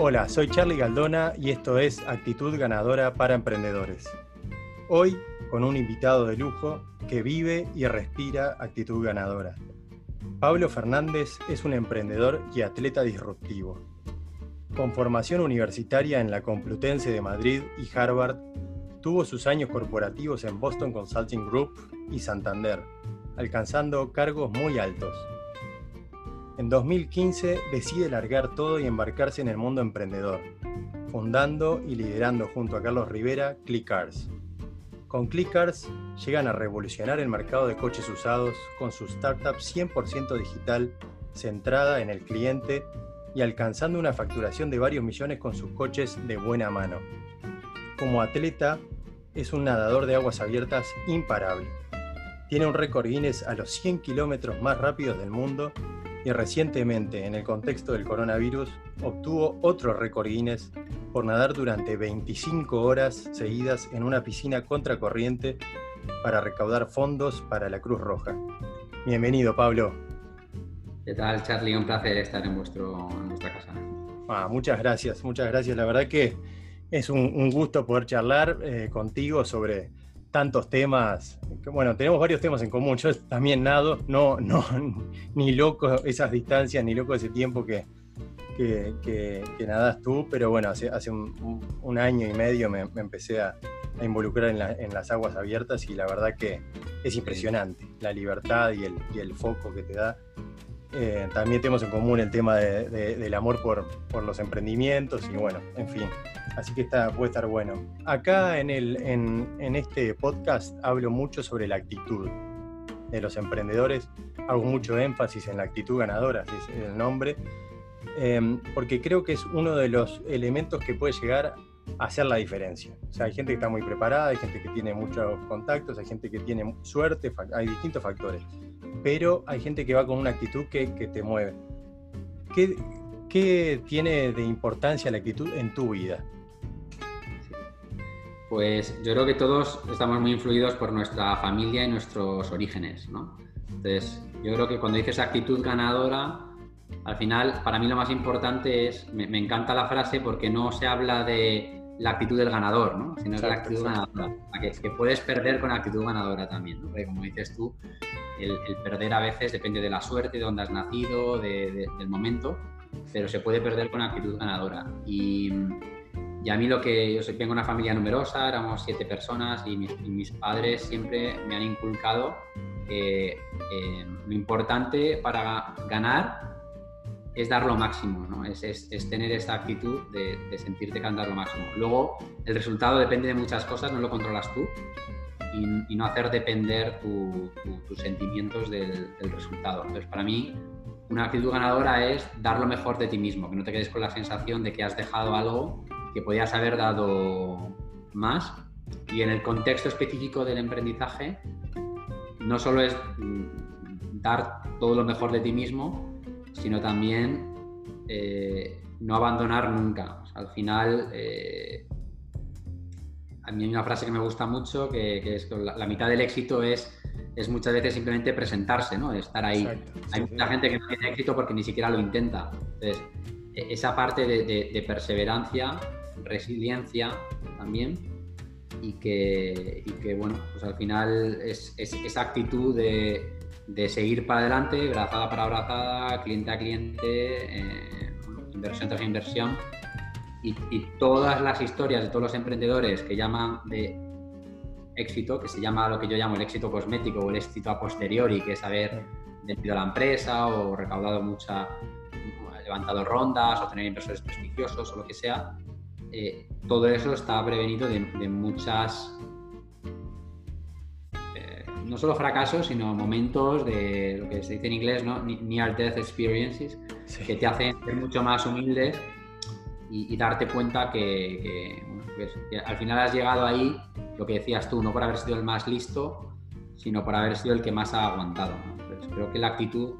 Hola, soy Charlie Galdona y esto es Actitud Ganadora para Emprendedores. Hoy con un invitado de lujo que vive y respira actitud ganadora. Pablo Fernández es un emprendedor y atleta disruptivo. Con formación universitaria en la Complutense de Madrid y Harvard, tuvo sus años corporativos en Boston Consulting Group y Santander, alcanzando cargos muy altos. En 2015 decide largar todo y embarcarse en el mundo emprendedor, fundando y liderando junto a Carlos Rivera ClickCars. Con ClickCars llegan a revolucionar el mercado de coches usados con su startup 100% digital centrada en el cliente y alcanzando una facturación de varios millones con sus coches de buena mano. Como atleta, es un nadador de aguas abiertas imparable. Tiene un récord Guinness a los 100 kilómetros más rápidos del mundo y recientemente, en el contexto del coronavirus, obtuvo otro récord Guinness por nadar durante 25 horas seguidas en una piscina contracorriente para recaudar fondos para la Cruz Roja. Bienvenido, Pablo. ¿Qué tal, Charlie? Un placer estar en, vuestro, nuestra casa. Ah, muchas gracias, muchas gracias. La verdad que es un, gusto poder charlar eh, contigo sobre tantos temas. bueno, tenemos varios temas en común. Yo también nado, no, no, ni loco esas distancias, ni loco ese tiempo que, que, nadas tú, pero bueno, hace, hace un, año y medio me, empecé a, involucrar en, las aguas abiertas y la verdad que es impresionante la libertad y el, y el foco que te da. Eh, también tenemos en común el tema del amor por, por los emprendimientos y bueno, en fin, Así que está, puede estar bueno. Acá en, el, en, este podcast hablo mucho sobre la actitud de los emprendedores. Hago mucho énfasis en la actitud ganadora, así es el nombre, em, porque creo que es uno de los elementos que puede llegar hacer la diferencia. O sea, hay gente que está muy preparada, hay gente que tiene muchos contactos, hay gente que tiene suerte, hay distintos factores. Pero hay gente que va con una actitud que, que te mueve. ¿Qué, ¿Qué tiene de importancia la actitud en tu vida? Pues yo creo que todos estamos muy influidos por nuestra familia y nuestros orígenes, ¿no? Entonces, yo creo que cuando dices actitud ganadora, al final, para mí lo más importante es, me, encanta la frase porque no se habla de la actitud del ganador, ¿no? sino de la actitud ganadora. Que, que, puedes perder con actitud ganadora también, ¿no? porque como dices tú, el, perder a veces depende de la suerte, de dónde has nacido, del momento, pero se puede perder con actitud ganadora. Y y a mí lo que yo soy, vengo de una familia numerosa, éramos siete personas y mis, padres siempre me han inculcado que eh, lo importante para ganar es dar lo máximo, ¿no? es, es, tener esa actitud de, sentirte que lo máximo. Luego, el resultado depende de muchas cosas, no lo controlas tú y, no hacer depender tus sentimientos del, del resultado. Entonces, para mí, una actitud ganadora es dar lo mejor de ti mismo, que no te quedes con la sensación de que has dejado algo que podías haber dado más. Y en el contexto específico del emprendizaje, no solo es mm, dar todo lo mejor de ti mismo, sino también eh, no abandonar nunca. al final, eh, a mí hay una frase que me gusta mucho, que, es que la, mitad del éxito es, es muchas veces simplemente presentarse, ¿no? estar ahí. hay mucha gente que no tiene éxito porque ni siquiera lo intenta. Entonces, e, esa parte de perseverancia resiliencia también y que, que bueno, pues al final es, esa actitud de, seguir para adelante, brazada para brazada, cliente a cliente, eh, inversión tras inversión. Y, todas las historias de todos los emprendedores que llaman de éxito, que se llama lo que yo llamo el éxito cosmético o el éxito a posteriori, que es haber vendido a la empresa o recaudado mucha, levantado rondas o tener inversores prestigiosos o lo que sea, eh, todo eso está prevenido de, muchas, no solo fracasos, sino momentos de lo que se dice en inglés, ¿no? Near Death Experiences, que te hacen ser mucho más humildes y, darte cuenta que, pues, que, al final has llegado ahí, lo que decías tú, no por haber sido el más listo, sino por haber sido el que más ha aguantado. Pues creo que la actitud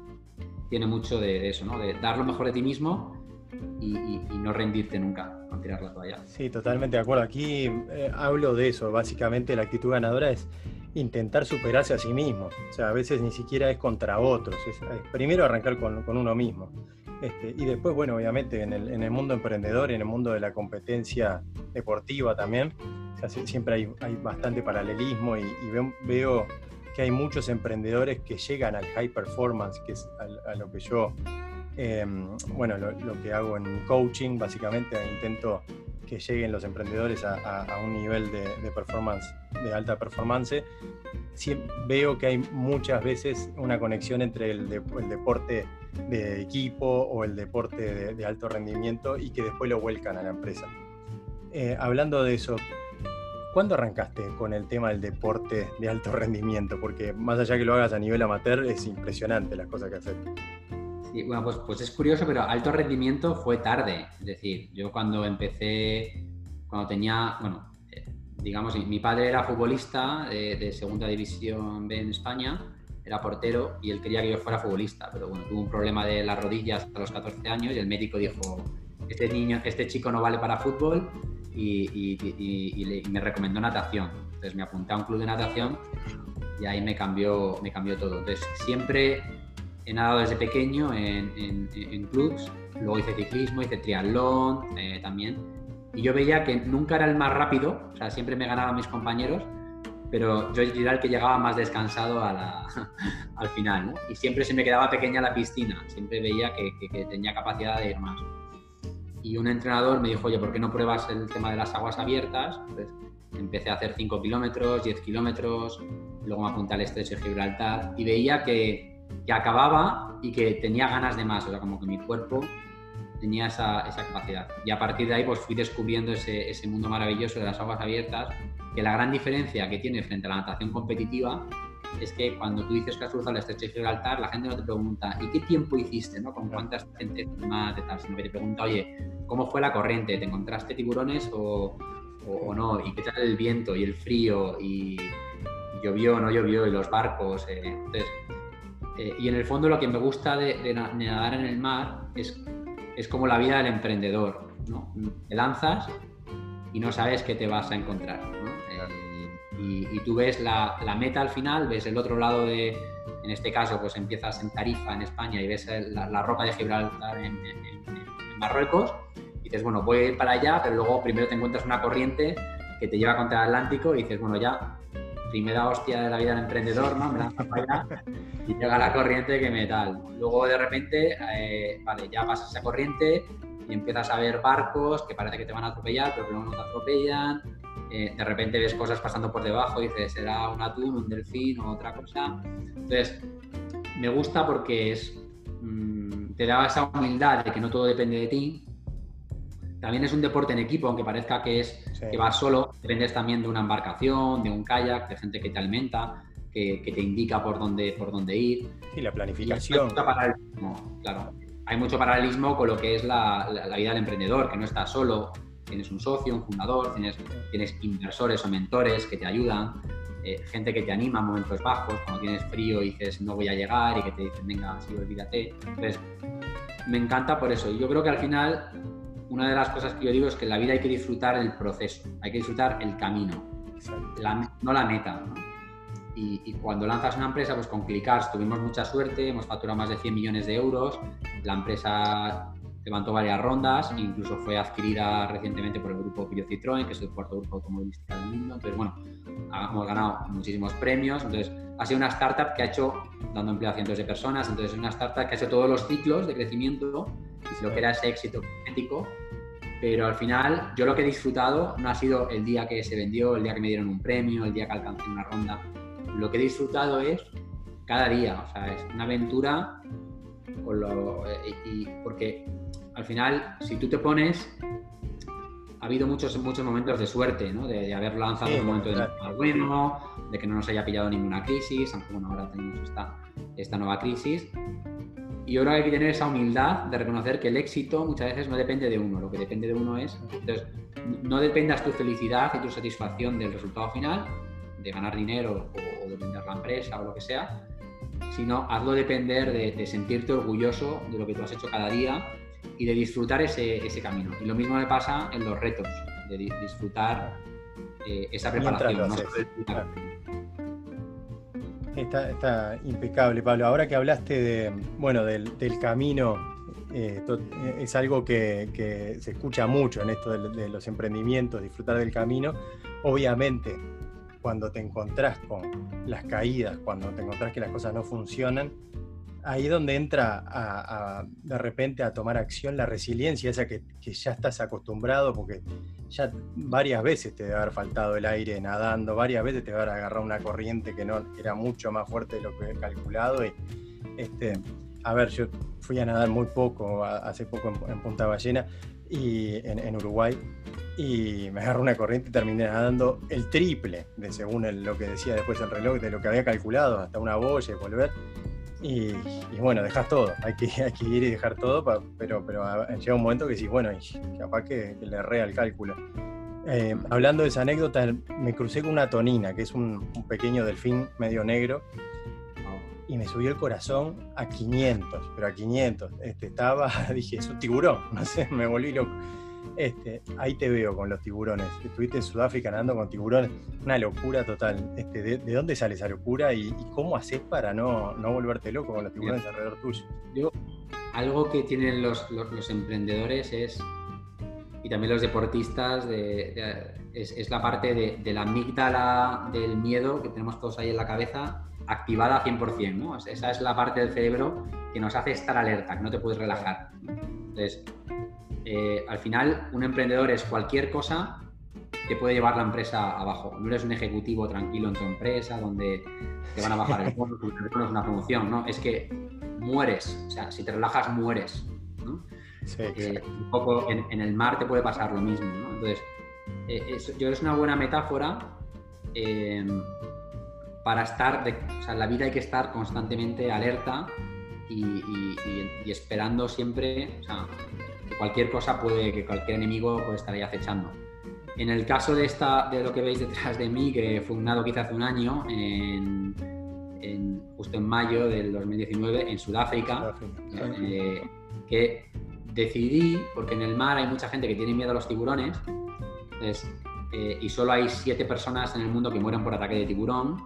tiene mucho de, eso, ¿no? de dar lo mejor de ti mismo y, no rendirte nunca, no tirar la toalla. Sí, totalmente de acuerdo. Aquí eh, hablo de eso. Básicamente la actitud ganadora es intentar superarse a sí mismo. O sea, a veces ni siquiera es contra otros. Es, primero arrancar con, uno mismo. Este, y después, bueno, obviamente en el, mundo emprendedor, en el mundo de la competencia deportiva también, siempre hay, bastante paralelismo y, veo, que hay muchos emprendedores que llegan al high performance, que es a, lo que yo, em, bueno, lo, que hago en coaching, básicamente intento que lleguen los emprendedores a, un nivel de, performance, de alta performance. veo que hay muchas veces una conexión entre el, el deporte de equipo o el deporte de, alto rendimiento y que después lo vuelcan a la empresa. Eh, hablando de eso, ¿cuándo arrancaste con el tema del deporte de alto rendimiento? Porque más allá que lo hagas a nivel amateur, es impresionante las cosas que haces. Sí, bueno, pues, pues es curioso, pero alto rendimiento fue tarde. Es decir, yo cuando empecé, cuando tenía, bueno, eh, digamos, mi padre era futbolista de segunda división B en España era portero y él quería que yo fuera futbolista, pero bueno, tuvo un problema de las rodillas a los 14 años y el médico dijo, este niño, este chico no vale para fútbol y, me recomendó natación. Entonces me apunté a un club de natación y ahí me cambió, me cambió todo. Entonces siempre he nadado desde pequeño en, en, clubs, luego hice ciclismo, hice triatlón eh, también. Y yo veía que nunca era el más rápido, o sea, siempre me ganaban mis compañeros, pero yo era el que llegaba más descansado al final, ¿no? Y siempre se me quedaba pequeña la piscina, siempre veía que, tenía capacidad de ir más. Y un entrenador me dijo, oye, ¿por qué no pruebas el tema de las aguas abiertas? Entonces empecé a hacer 5 kilómetros, 10 kilómetros, luego me apunté al estrecho de Gibraltar y veía que, que, acababa y que tenía ganas de más, o sea, como que mi cuerpo tenía esa, esa capacidad. Y a partir de ahí pues fui descubriendo ese, ese mundo maravilloso de las aguas abiertas que la gran diferencia que tiene frente a la natación competitiva es que cuando tú dices que has cruzado el estrecho de Gibraltar, la gente no te pregunta, ¿y qué tiempo hiciste? ¿no? ¿Con cuántas gente más de tal? Sino que te pregunta, oye, ¿cómo fue la corriente? ¿Te encontraste tiburones o, o, no? ¿Y qué tal el viento y el frío? ¿Y, llovió o no llovió? ¿Y los barcos? Eh, entonces, eh, y en el fondo lo que me gusta de, nadar en el mar es, es como la vida del emprendedor. ¿no? Te lanzas y no sabes qué te vas a encontrar. y, tú ves la, meta al final, ves el otro lado de, en este caso, pues empiezas en Tarifa, en España, y ves la, roca de Gibraltar en, Marruecos, y dices, bueno, voy a ir para allá, pero luego primero te encuentras una corriente que te lleva contra el Atlántico y dices, bueno, ya, primera hostia de la vida del emprendedor, ¿no? Me lanzo para allá y llega la corriente que me tal. Luego de repente, eh, vale, ya pasas esa corriente, y empiezas a ver barcos que parece que te van a atropellar, pero luego no te atropellan. Eh, de repente ves cosas pasando por debajo y dices, será un atún, un delfín o otra cosa. Entonces, me gusta porque es, mm, te da esa humildad de que no todo depende de ti. También es un deporte en equipo, aunque parezca que es que vas solo, dependes también de una embarcación, de un kayak, de gente que te alimenta, que, te indica por dónde, por dónde ir. Y la planificación. claro hay mucho paralelismo con lo que es la, vida del emprendedor, que no estás solo, tienes un socio, un fundador, tienes, tienes inversores o mentores que te ayudan, eh, gente que te anima en momentos bajos, cuando tienes frío y dices no voy a llegar y que te dicen venga, sí, olvídate. Entonces, me encanta por eso. Yo creo que al final, una de las cosas que yo digo es que en la vida hay que disfrutar el proceso, hay que disfrutar el camino, no la meta. Y, cuando lanzas una empresa, pues con Clickars tuvimos mucha suerte, hemos facturado más de 100 millones de euros, la empresa levantó varias rondas, incluso fue adquirida recientemente por el grupo Pio Citroën, que es el cuarto grupo automovilístico del mundo. Entonces, bueno, hemos ganado muchísimos premios. Entonces, ha sido una startup que ha hecho, dando empleo a cientos de personas, entonces es una startup que ha hecho todos los ciclos de crecimiento y lo que era ese éxito ético. Pero al final, yo lo que he disfrutado no ha sido el día que se vendió, el día que me dieron un premio, el día que alcancé una ronda lo que he disfrutado es cada día, o sea, es una aventura eh, y, porque al final, si tú te pones, ha habido muchos, muchos momentos de suerte, ¿no? De, haber lanzado un momento de bueno, de que no nos haya pillado ninguna crisis, aunque bueno, ahora tenemos esta, esta nueva crisis. Y ahora hay que tener esa humildad de reconocer que el éxito muchas veces no depende de uno, lo que depende de uno es, entonces, no dependas tu felicidad y tu satisfacción del resultado final, de ganar dinero o, de vender la empresa o lo que sea, sino hazlo depender de, sentirte orgulloso de lo que tú has hecho cada día y de disfrutar ese, ese camino. Y lo mismo me pasa en los retos, de disfrutar eh, esa preparación. Está, está, impecable, Pablo. Ahora que hablaste de, bueno, del, del camino eh, eh, es algo que, se escucha mucho en esto de, los emprendimientos, disfrutar del camino. Obviamente, cuando te encontrás con las caídas, cuando te encontrás que las cosas no funcionan, ahí donde entra de repente a tomar acción la resiliencia, esa que, ya estás acostumbrado, porque ya varias veces te debe haber faltado el aire nadando, varias veces te debe haber agarrado una corriente que no era mucho más fuerte de lo que he calculado. Y, este, a ver, yo fui a nadar muy poco, hace poco en, Punta Ballena, y en, Uruguay, y me agarró una corriente y terminé nadando el triple, de según lo que decía después el reloj, de lo que había calculado, hasta una boya y volver. Y, bueno, dejas todo, hay que, hay que ir y dejar todo, pero, pero llega un momento que sí, bueno, capaz que, le erré al cálculo. Eh, hablando de esa anécdota, me crucé con una tonina, que es un, pequeño delfín medio negro, y me subió el corazón a 500, pero a 500. Este, estaba, dije, es un tiburón, no sé, me volví loco. Este, ahí te veo con los tiburones. Estuviste en Sudáfrica nadando con tiburones. Una locura total. Este, de, dónde sale esa locura y, cómo haces para no, no, volverte loco con los tiburones alrededor tuyo? Yo, algo que tienen los, emprendedores es, y también los deportistas, es, la parte de, la amígdala del miedo que tenemos todos ahí en la cabeza activada 100%. ¿no? Esa es la parte del cerebro que nos hace estar alerta, que no te puedes relajar. Entonces, eh, al final un emprendedor es cualquier cosa que puede llevar la empresa abajo. No eres un ejecutivo tranquilo en tu empresa donde te van a bajar el bono, es una promoción, ¿no? Es que mueres, o sea, si te relajas mueres, ¿no? Eh, un poco en, el mar te puede pasar lo mismo, ¿no? Entonces, eh, es, yo es una buena metáfora para estar, o sea, en la vida hay que estar constantemente alerta y, y esperando siempre, o sea, cualquier cosa puede, que cualquier enemigo puede estar ahí acechando. En el caso de, esta, de lo que veis detrás de mí, que fue fundado quizá hace un año, en, justo en mayo del 2019, en Sudáfrica, eh, que decidí, porque en el mar hay mucha gente que tiene miedo a los tiburones, eh, y solo hay siete personas en el mundo que mueren por ataque de tiburón,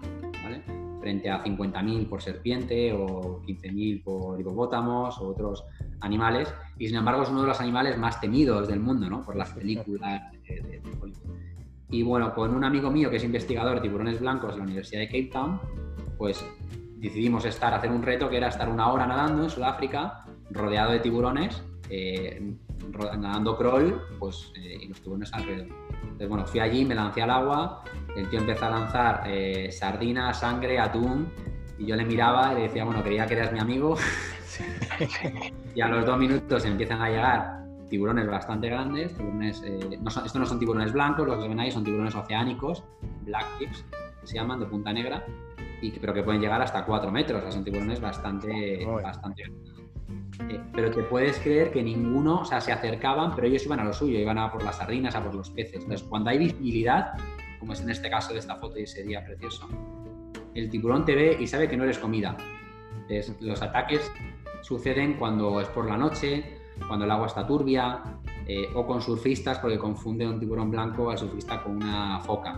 frente a 50.000 por serpiente o 15.000 por hipopótamos o otros animales, y sin embargo es uno de los animales más temidos del mundo, ¿no? Por las películas de, Y bueno, con un amigo mío que es investigador de tiburones blancos de la Universidad de Cape Town, pues decidimos estar, hacer un reto que era estar una hora nadando en Sudáfrica, rodeado de tiburones, eh, nadando crawl, pues, eh, y los tiburones alrededor. Entonces, bueno, fui allí, me lancé al agua, el tío empezó a lanzar eh, sardina, sangre, atún, y yo le miraba y le decía, bueno, creía que eras mi amigo. y a los dos minutos empiezan a llegar tiburones bastante grandes, tiburones, eh, no estos no son tiburones blancos, los que ven ahí son tiburones oceánicos, black tips, que se llaman, de punta negra, y, pero que pueden llegar hasta 4 metros, o son tiburones bastante, bastante eh, pero te puedes creer que ninguno, o sea, se acercaban, pero ellos iban a lo suyo, iban a por las sardinas, a por los peces. Entonces, cuando hay visibilidad, como es en este caso de esta foto y ese día precioso, el tiburón te ve y sabe que no eres comida. Los ataques suceden cuando es por la noche, cuando el agua está turbia, eh, o con surfistas, porque confunde un tiburón blanco al surfista con una foca.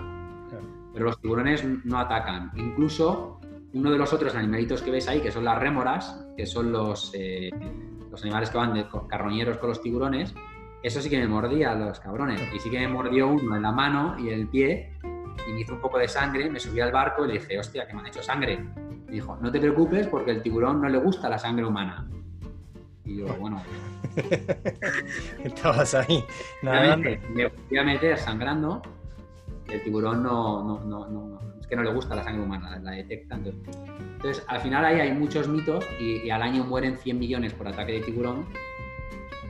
Pero los tiburones no atacan. Incluso uno de los otros animalitos que ves ahí, que son las rémoras, que son los, eh, los animales que van de carroñeros con los tiburones, eso sí que me mordía a los cabrones. Y sí que me mordió uno en la mano y el pie, y me hizo un poco de sangre, me subí al barco y le dije, hostia, que me han hecho sangre. Me dijo, no te preocupes porque el tiburón no le gusta la sangre humana. Y yo, bueno. Estabas ahí, Me voy a meter sangrando. El tiburón no, no, no, no, es que no le gusta la sangre humana, la detecta. Entonces, al final ahí hay muchos mitos y, al año mueren 100 millones por ataque de tiburón.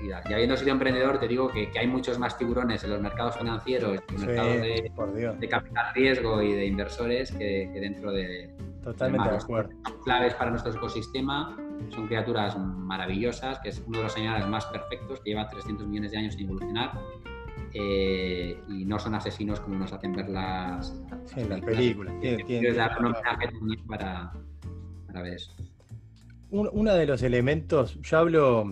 Y habiendo sido emprendedor, te digo que, hay muchos más tiburones en los mercados financieros, en los mercados de, capital riesgo y de inversores que, dentro de. Totalmente de, acuerdo. Claves para nuestro ecosistema son criaturas maravillosas, que es uno de los animales más perfectos, que lleva 300 millones de años sin evolucionar. Eh, y no son asesinos como nos hacen ver las, las películas. para, para ver eso. Uno de los elementos, yo hablo,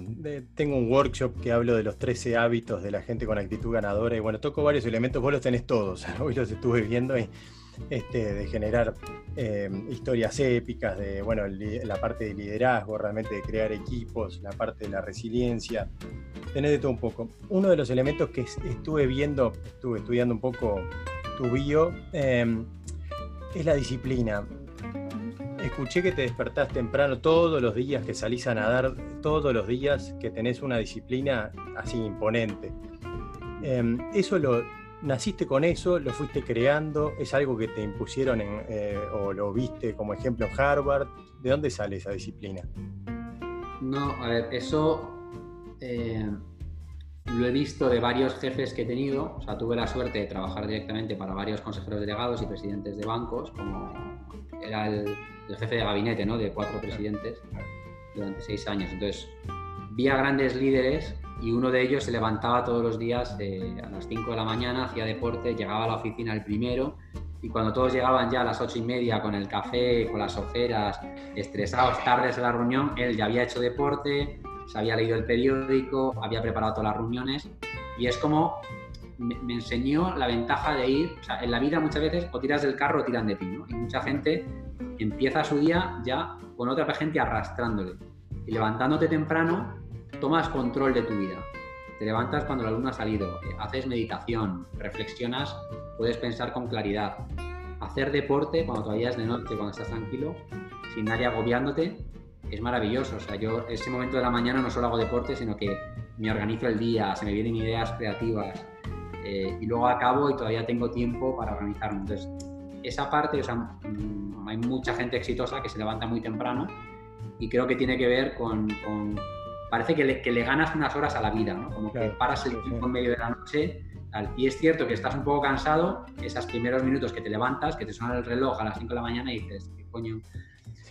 tengo un workshop que hablo de los 13 hábitos de la gente con actitud ganadora y bueno, toco varios elementos, vos los tenés todos, hoy los estuve viendo este, de generar eh, historias épicas, de bueno, la parte de liderazgo, realmente de crear equipos, la parte de la resiliencia, tenés de todo un poco. Uno de los elementos que estuve viendo, estuve estudiando un poco tu bio, em, es la disciplina. Escuché que te despertás temprano todos los días, que salís a nadar todos los días, que tenés una disciplina así imponente. Em, eso lo, ¿Naciste con eso? ¿Lo fuiste creando? ¿Es algo que te impusieron eh, o lo viste como ejemplo en Harvard? ¿De dónde sale esa disciplina? No, a ver, eso eh, lo he visto de varios jefes que he tenido. O sea, tuve la suerte de trabajar directamente para varios consejeros delegados y presidentes de bancos, como era el, jefe de gabinete, ¿no? De cuatro presidentes durante seis años. Entonces, vi a grandes líderes y uno de ellos se levantaba todos los días eh, a las 5 de la mañana, hacía deporte, llegaba a la oficina el primero y cuando todos llegaban ya a las ocho y media con el café, con las ojeras, estresados, tardes a la reunión, él ya había hecho deporte, se había leído el periódico, había preparado todas las reuniones y es como me, enseñó la ventaja de ir, en la vida muchas veces o tiras del carro o tiran de ti. Y mucha gente empieza su día ya con otra gente arrastrándole y levantándote temprano tomas control de tu vida. Te levantas cuando la luna ha salido, eh, haces meditación, reflexionas, puedes pensar con claridad. Hacer deporte cuando todavía es de noche, cuando estás tranquilo, sin nadie agobiándote, es maravilloso. O sea, yo ese momento de la mañana no solo hago deporte, sino que me organizo el día, se me vienen ideas creativas eh, y luego acabo y todavía tengo tiempo para organizarme. Entonces, esa parte, o sea, mm, hay mucha gente exitosa que se levanta muy temprano y creo que tiene que ver con parece que le, que le, ganas unas horas a la vida, ¿no? Como que paras el tiempo en medio de la noche. Y es cierto que estás un poco cansado, esos primeros minutos que te levantas, que te suena el reloj a las 5 de la mañana y dices, ¿qué coño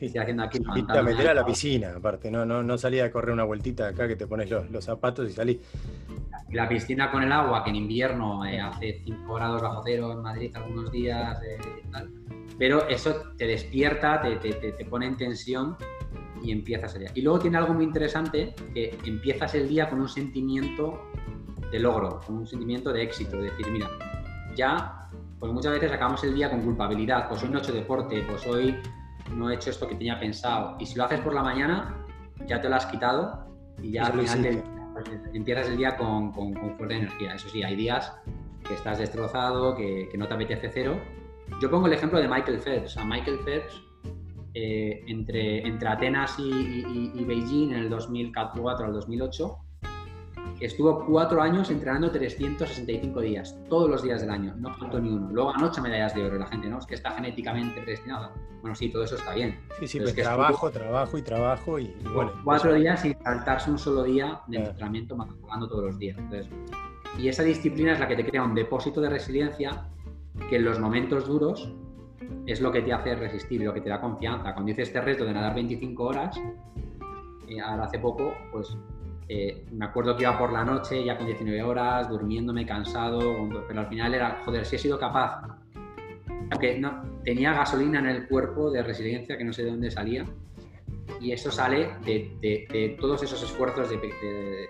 estoy haciendo aquí? Y te meter a la piscina, aparte, no, no, no salí a correr una vueltita acá que te pones los, los zapatos y salí. La piscina con el agua, que en invierno eh, hace 5 grados bajo cero en Madrid algunos días, eh, pero eso te despierta, te, te, te pone en tensión y empiezas el día. Y luego tiene algo muy interesante, que empiezas el día con un sentimiento de logro, con un sentimiento de éxito, de decir, mira, ya, pues muchas veces acabamos el día con culpabilidad, pues hoy no he hecho deporte, pues hoy no he hecho esto que tenía pensado. Y si lo haces por la mañana, ya te lo has quitado y ya al final pues, empiezas el día con, con, fuerte energía. Eso sí, hay días que estás destrozado, que, que no te apetece cero. Yo pongo el ejemplo de Michael Phelps. A Michael Phelps eh, entre, entre Atenas y, Beijing en el 2004 al 2008. Estuvo cuatro años entrenando 365 días, todos los días del año, no faltó ni uno. Luego ganó ocho medallas de oro la gente, ¿no? Es que está genéticamente predestinada. Bueno, sí, todo eso está bien. Sí, sí, pues trabajo, trabajo y trabajo y, bueno. Cuatro días sin saltarse un solo día de entrenamiento, jugando todos los días. y esa disciplina es la que te crea un depósito de resiliencia que en los momentos duros es lo que te hace resistir y lo que te da confianza. Cuando hice este reto de nadar 25 horas, eh, ahora hace poco, pues eh, me acuerdo que iba por la noche, ya con 19 horas, durmiéndome, cansado, pero al final era, joder, si he sido capaz. Aunque no, tenía gasolina en el cuerpo de resiliencia que no sé de dónde salía. Y eso sale de, todos esos esfuerzos de,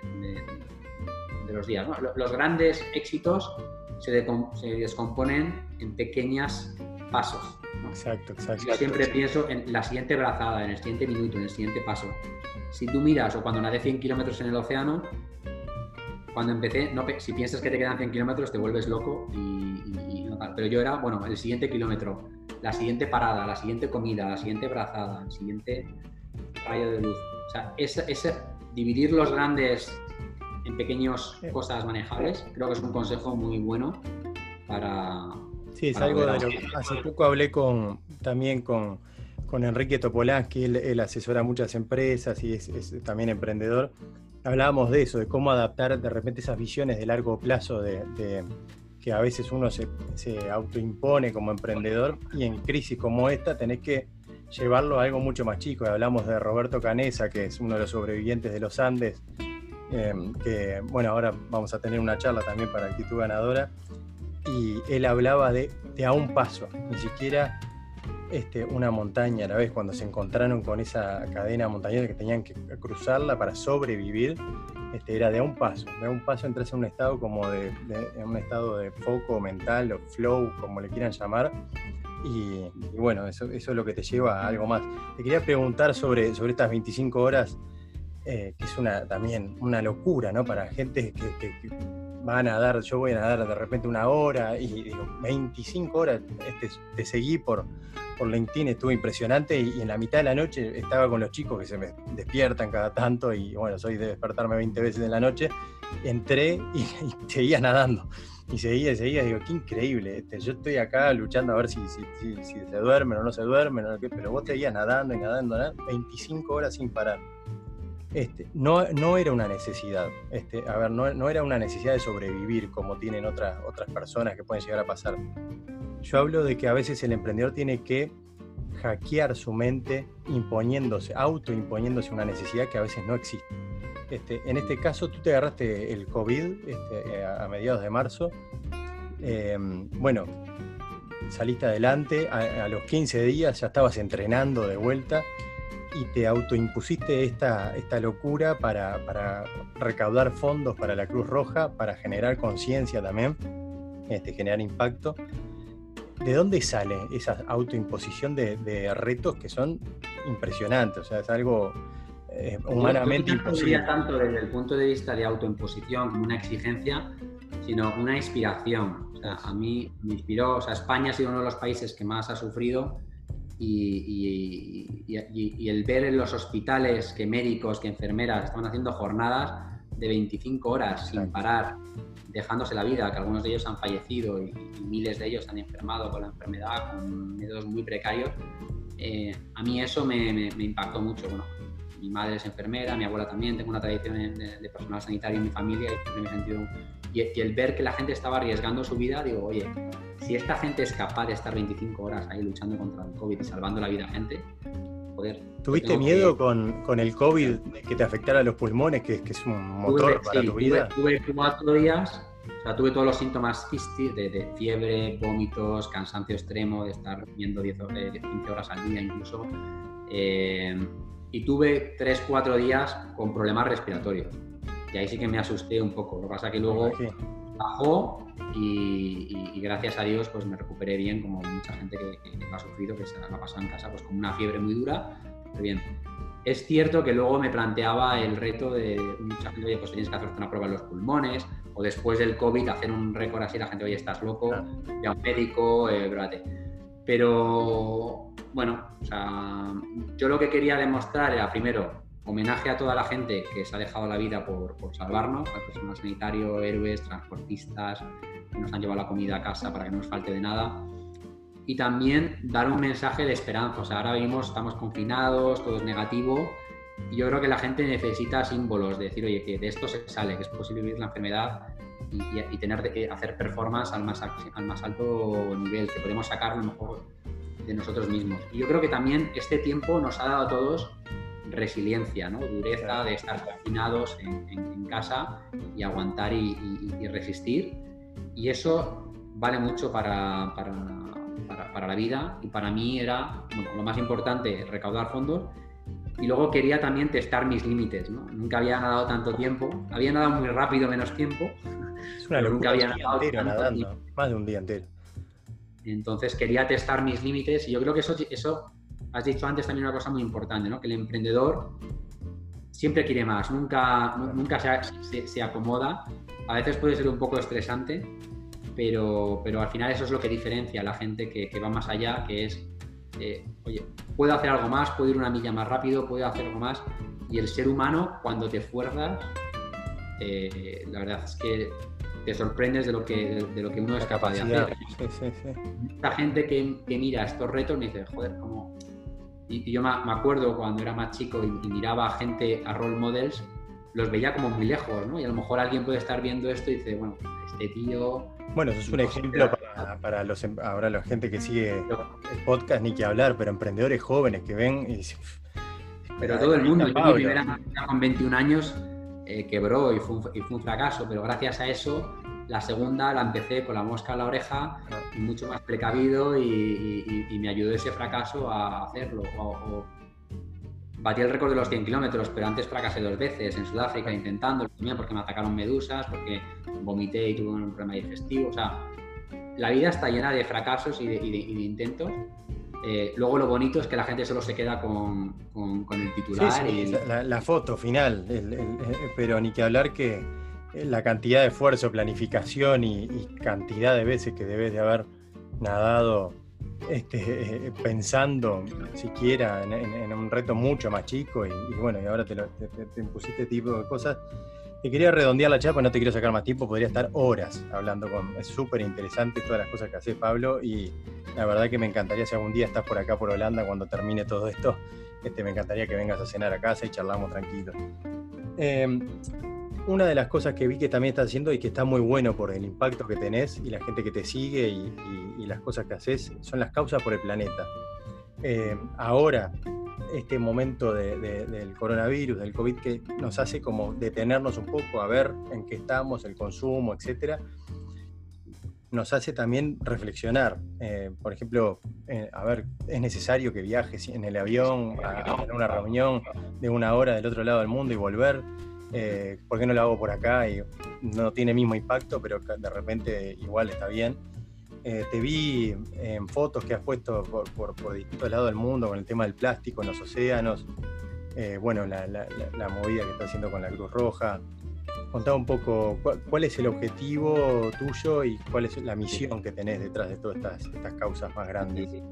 los días. Los grandes éxitos se, se descomponen en pequeñas pasos. Exacto, exacto. Yo siempre pienso en la siguiente brazada, en el siguiente minuto, en el siguiente paso. Si tú miras o cuando nadé 100 kilómetros en el océano, cuando empecé, no, si piensas que te quedan 100 kilómetros, te vuelves loco y, no tal. Pero yo era, bueno, el siguiente kilómetro, la siguiente parada, la siguiente comida, la siguiente brazada, el siguiente rayo de luz. O sea, dividir los grandes en pequeñas cosas manejables, creo que es un consejo muy bueno para, Sí, es algo de lo que hace poco hablé con, también con, Enrique Topolansky, él, asesora a muchas empresas y es, también emprendedor. Hablábamos de eso, de cómo adaptar de repente esas visiones de largo plazo de, que a veces uno se, se, autoimpone como emprendedor y en crisis como esta tenés que llevarlo a algo mucho más chico. Hablamos de Roberto Canesa, que es uno de los sobrevivientes de los Andes, eh, que bueno, ahora vamos a tener una charla también para Actitud Ganadora, y él hablaba de, a un paso, ni siquiera este, una montaña a la vez, cuando se encontraron con esa cadena montañosa que tenían que cruzarla para sobrevivir, este, era de a un paso, de a un paso entras en un estado como de, un estado de foco mental o flow, como le quieran llamar, Y, bueno, eso, eso, es lo que te lleva a algo más. Te quería preguntar sobre, sobre estas 25 horas, eh, que es una, también una locura, ¿no? Para gente que, van a dar, yo voy a nadar de repente una hora y digo, 25 horas, este, te seguí por, por LinkedIn, estuvo impresionante y, en la mitad de la noche estaba con los chicos que se me despiertan cada tanto y bueno, soy de despertarme 20 veces en la noche, entré y, seguía nadando. Y seguía, y seguía, digo, qué increíble, este, yo estoy acá luchando a ver si, si, se duermen o no se duermen, pero vos seguías nadando y nadando, nadando, 25 horas sin parar. Este, no, no, era una necesidad. Este, a ver, no, era una necesidad de sobrevivir como tienen otras, otras personas que pueden llegar a pasar. Yo hablo de que a veces el emprendedor tiene que hackear su mente imponiéndose, autoimponiéndose una necesidad que a veces no existe. Este, en este caso, tú te agarraste el COVID este, a, mediados de marzo. Em, bueno, saliste adelante, a, los 15 días ya estabas entrenando de vuelta y te autoimpusiste esta, esta locura para, para, recaudar fondos para la Cruz Roja, para generar conciencia también, este, generar impacto. ¿De dónde sale esa autoimposición de, retos que son impresionantes? O sea, es algo eh, humanamente imposible. No tanto desde el punto de vista de autoimposición como una exigencia, sino una inspiración. O sea, a mí me inspiró, o sea, España ha sido uno de los países que más ha sufrido y, y, el ver en los hospitales que médicos, que enfermeras estaban haciendo jornadas de 25 horas sin parar, dejándose la vida, que algunos de ellos han fallecido y, miles de ellos han enfermado con la enfermedad, con medios muy precarios, eh, a mí eso me, impactó mucho. Bueno, mi madre es enfermera, mi abuela también, tengo una tradición de, personal sanitario en mi familia y, me sentido, y, el ver que la gente estaba arriesgando su vida, digo, oye, si esta gente es capaz de estar 25 horas ahí luchando contra el COVID y salvando la vida a gente, ¿Tuviste miedo con, con, el COVID que te afectara los pulmones, que, que es un motor para tu vida? Tuve, cuatro días, o sea, tuve todos los síntomas de, de, fiebre, vómitos, cansancio extremo, de estar viendo 10, 15 eh, horas al día incluso. Eh, y tuve 3-4 días con problemas respiratorios. Y ahí sí que me asusté un poco. Lo que pasa que luego bajó y, gracias a Dios pues me recuperé bien, como mucha gente que, que, ha sufrido, que se la ha pasado en casa pues con una fiebre muy dura, pero bien. Es cierto que luego me planteaba el reto de mucha gente, oye, pues tienes que hacerte una prueba en los pulmones, o después del COVID hacer un récord así, la gente, oye, estás loco, ve a un médico, eh, Pero bueno, o sea, yo lo que quería demostrar era primero homenaje a toda la gente que se ha dejado la vida por, por salvarnos, al personal sanitario, héroes, transportistas, que nos han llevado la comida a casa para que no nos falte de nada. Y también dar un mensaje de esperanza. O sea, ahora vimos, estamos confinados, todo es negativo. Y yo creo que la gente necesita símbolos de decir, oye, que de esto se sale, que es posible vivir la enfermedad y, tener que hacer performance al más, al más alto nivel, que podemos sacar lo mejor de nosotros mismos. Y yo creo que también este tiempo nos ha dado a todos resiliencia, ¿no? dureza de estar confinados en, casa y aguantar y, resistir. Y eso vale mucho para, para, la vida y para mí era lo más importante, recaudar fondos. Y luego quería también testar mis límites. ¿no? Nunca había nadado tanto tiempo, había nadado muy rápido menos tiempo. Es una nunca había nadado nadando, más de un día entero. Entonces quería testar mis límites y yo creo que eso, eso has dicho antes también una cosa muy importante, ¿no? que el emprendedor siempre quiere más, nunca, nunca se, acomoda. A veces puede ser un poco estresante, pero, pero al final eso es lo que diferencia a la gente que, va más allá, que es, eh, oye, puedo hacer algo más, puedo ir una milla más rápido, puedo hacer algo más. Y el ser humano, cuando te fuerzas, eh, la verdad es que te sorprendes de lo que, de, lo que uno es capaz de hacer. Sí, gente que, que, mira estos retos me dice, joder, ¿cómo, y, yo me, acuerdo cuando era más chico y, miraba a gente, a role models, los veía como muy lejos, ¿no? Y a lo mejor alguien puede estar viendo esto y dice, bueno, este tío... Bueno, eso es un ejemplo para, los, em, ahora la gente que sigue el podcast, ni que hablar, pero emprendedores jóvenes que ven y dicen... Pero todo el mundo, yo mi primera con 21 años eh, quebró y fue, y fue un fracaso, pero gracias a eso la segunda la empecé con la mosca en la oreja y mucho más precavido y, me ayudó ese fracaso a hacerlo. O, batí el récord de los 100 kilómetros, pero antes fracasé dos veces en Sudáfrica intentando, también porque me atacaron medusas, porque vomité y tuve un problema digestivo. O sea, la vida está llena de fracasos y de, intentos. Eh, luego lo bonito es que la gente solo se queda con, el titular. y la, foto final, pero ni que hablar que la cantidad de esfuerzo, planificación y, cantidad de veces que debes de haber nadado este, eh, pensando siquiera en, un reto mucho más chico y, bueno, y ahora te, te, impusiste este tipo de cosas. Te quería redondear la chapa, no te quiero sacar más tiempo, podría estar horas hablando con... Es súper interesante todas las cosas que hace Pablo y la verdad que me encantaría si algún día estás por acá por Holanda cuando termine todo esto, este, me encantaría que vengas a cenar a casa y charlamos tranquilos. Em, una de las cosas que vi que también estás haciendo y que está muy bueno por el impacto que tenés y la gente que te sigue y, las cosas que haces son las causas por el planeta. Eh, ahora, este momento del coronavirus, del COVID, que nos hace como detenernos un poco a ver en qué estamos, el consumo, etcétera, nos hace también reflexionar. Eh, por ejemplo, eh, a ver, es necesario que viajes en el avión a, a una reunión de una hora del otro lado del mundo y volver eh, ¿por qué no lo hago por acá? Y no tiene el mismo impacto, pero de repente igual está bien. Te vi en fotos que has puesto por, distintos lados del mundo con el tema del plástico en los océanos, bueno, la, movida que está haciendo con la Cruz Roja. Contá un poco cuál, es el objetivo tuyo y cuál es la misión que tenés detrás de todas estas, causas más grandes.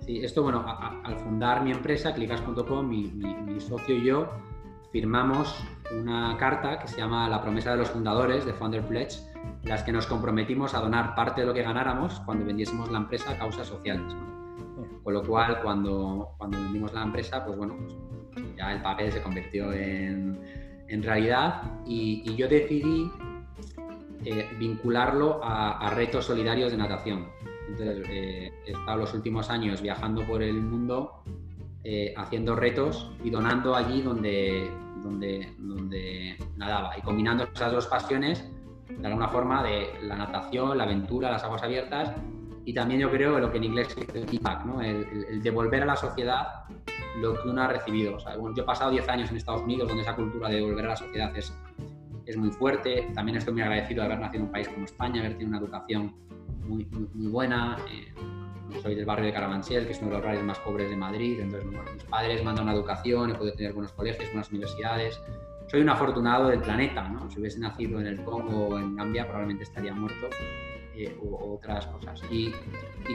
Sí, esto, bueno, al fundar mi empresa, clicas.com, mi socio y yo, firmamos una carta que se llama La promesa de los fundadores de Founder Pledge, en las que nos comprometimos a donar parte de lo que ganáramos cuando vendiésemos la empresa a causas sociales. Con lo cual, cuando, cuando vendimos la empresa, pues bueno, pues ya el papel se convirtió en, en realidad y, yo decidí eh, vincularlo a, retos solidarios de natación. Entonces, eh, he estado los últimos años viajando por el mundo eh, haciendo retos y donando allí donde, donde, donde nadaba y combinando esas dos pasiones de alguna forma de la natación, la aventura, las aguas abiertas y también yo creo lo que en inglés se dice feedback, ¿no? el, devolver a la sociedad lo que uno ha recibido. yo he pasado 10 años en Estados Unidos donde esa cultura de devolver a la sociedad es, es muy fuerte. También estoy muy agradecido de haber nacido en un país como España, haber tenido una educación muy, muy, buena. Eh, soy del barrio de Carabanchel, que es uno de los barrios más pobres de Madrid, entonces mis padres mandan una educación, he podido tener buenos colegios, buenas universidades. Soy un afortunado del planeta, ¿no? Si hubiese nacido en el Congo o en Gambia probablemente estaría muerto eh, o, otras cosas. Y,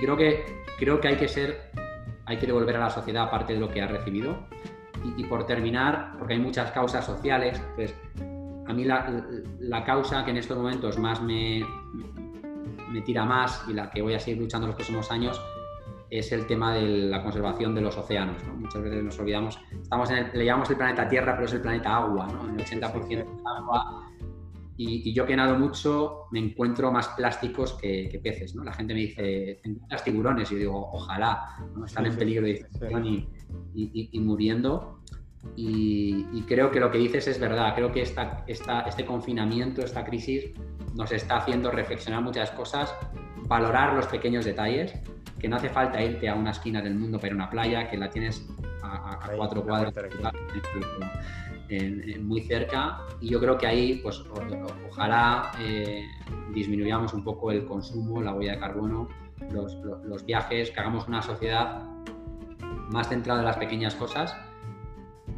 creo, que, creo que hay que ser, hay que devolver a la sociedad parte de lo que ha recibido. Y, por terminar, porque hay muchas causas sociales, pues a mí la, la causa que en estos momentos más me, me tira más y la que voy a seguir luchando los próximos años es el tema de la conservación de los océanos. Muchas veces nos olvidamos, estamos en el, le llamamos el planeta Tierra, pero es el planeta agua, ¿no? el 80% es agua. Y, yo que nado mucho me encuentro más plásticos que, peces. ¿no? La gente me dice, encuentras tiburones? Y yo digo, ojalá, ¿no? están en peligro de extinción y, y, muriendo. Y, creo que lo que dices es verdad. Creo que esta, esta, este confinamiento, esta crisis, nos está haciendo reflexionar muchas cosas, valorar los pequeños detalles, que no hace falta irte a una esquina del mundo para ir a una playa, que la tienes a, cuatro cuadros muy cerca y yo creo que ahí pues ojalá eh, disminuyamos un poco el consumo, la huella de carbono, los, los, viajes, que hagamos una sociedad más centrada en las pequeñas cosas.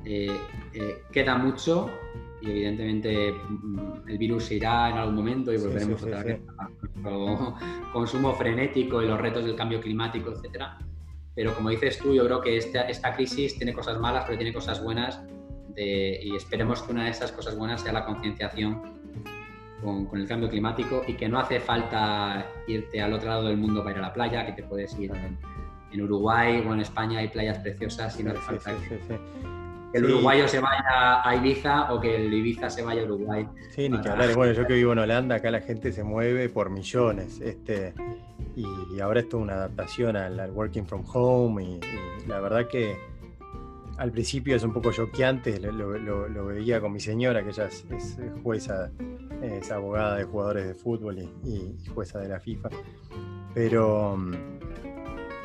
Eh, eh, queda mucho, y evidentemente mm, el virus se irá en algún momento y volveremos otra vez a nuestro consumo frenético y los retos del cambio climático, etcétera. Pero como dices tú, yo creo que esta, esta crisis tiene cosas malas, pero tiene cosas buenas y esperemos que una de esas cosas buenas sea la concienciación con, con, el cambio climático y que no hace falta irte al otro lado del mundo para ir a la playa, que te puedes ir en, en Uruguay o en España hay playas preciosas y no hace falta que el uruguayo se vaya a Ibiza o que el Ibiza se vaya a Uruguay. Sí, ni que hablar. Bueno, yo que vivo en Holanda, acá la gente se mueve por millones. Este, y, ahora esto es una adaptación al, working from home. Y, la verdad que al principio es un poco choqueante. Lo, veía con mi señora, que ella es, jueza, es abogada de jugadores de fútbol y, jueza de la FIFA. Pero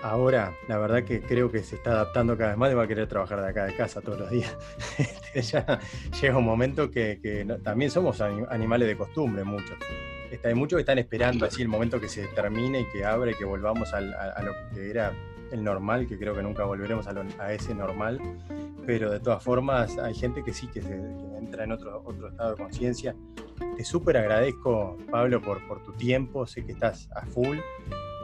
ahora la verdad que creo que se está adaptando cada vez más y va a querer trabajar de acá de casa todos los días. ya llega un momento que, también somos animales de costumbre muchos. Este, hay muchos que están esperando así el momento que se termine y que abra y que volvamos a, lo que era el normal, que creo que nunca volveremos a, ese normal, pero de todas formas hay gente que sí, que, se, entra en otro, otro estado de conciencia. Te súper agradezco, Pablo, por, por tu tiempo, sé que estás a full.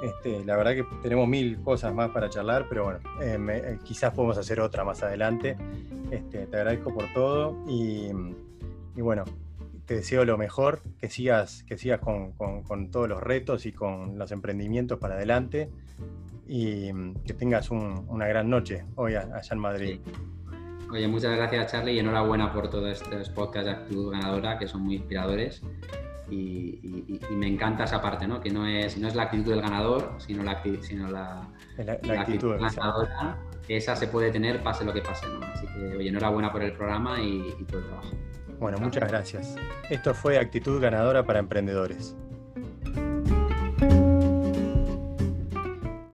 Este, la verdad que tenemos mil cosas más para charlar, pero bueno, eh, eh, quizás podemos hacer otra más adelante. Este, te agradezco por todo y, y bueno, te deseo lo mejor, que sigas, que sigas con, todos los retos y con los emprendimientos para adelante y que tengas una gran noche hoy allá en Madrid. Oye, muchas gracias Charlie y enhorabuena por todos estos podcasts de actitud ganadora que son muy inspiradores y, me encanta esa parte, ¿no? que no es, no es la actitud del ganador, sino la, sino la, actitud, ganadora. Esa se puede tener pase lo que pase. ¿no? Así que, oye, enhorabuena por el programa y, y por el trabajo. Bueno, muchas gracias. Esto fue Actitud Ganadora para Emprendedores.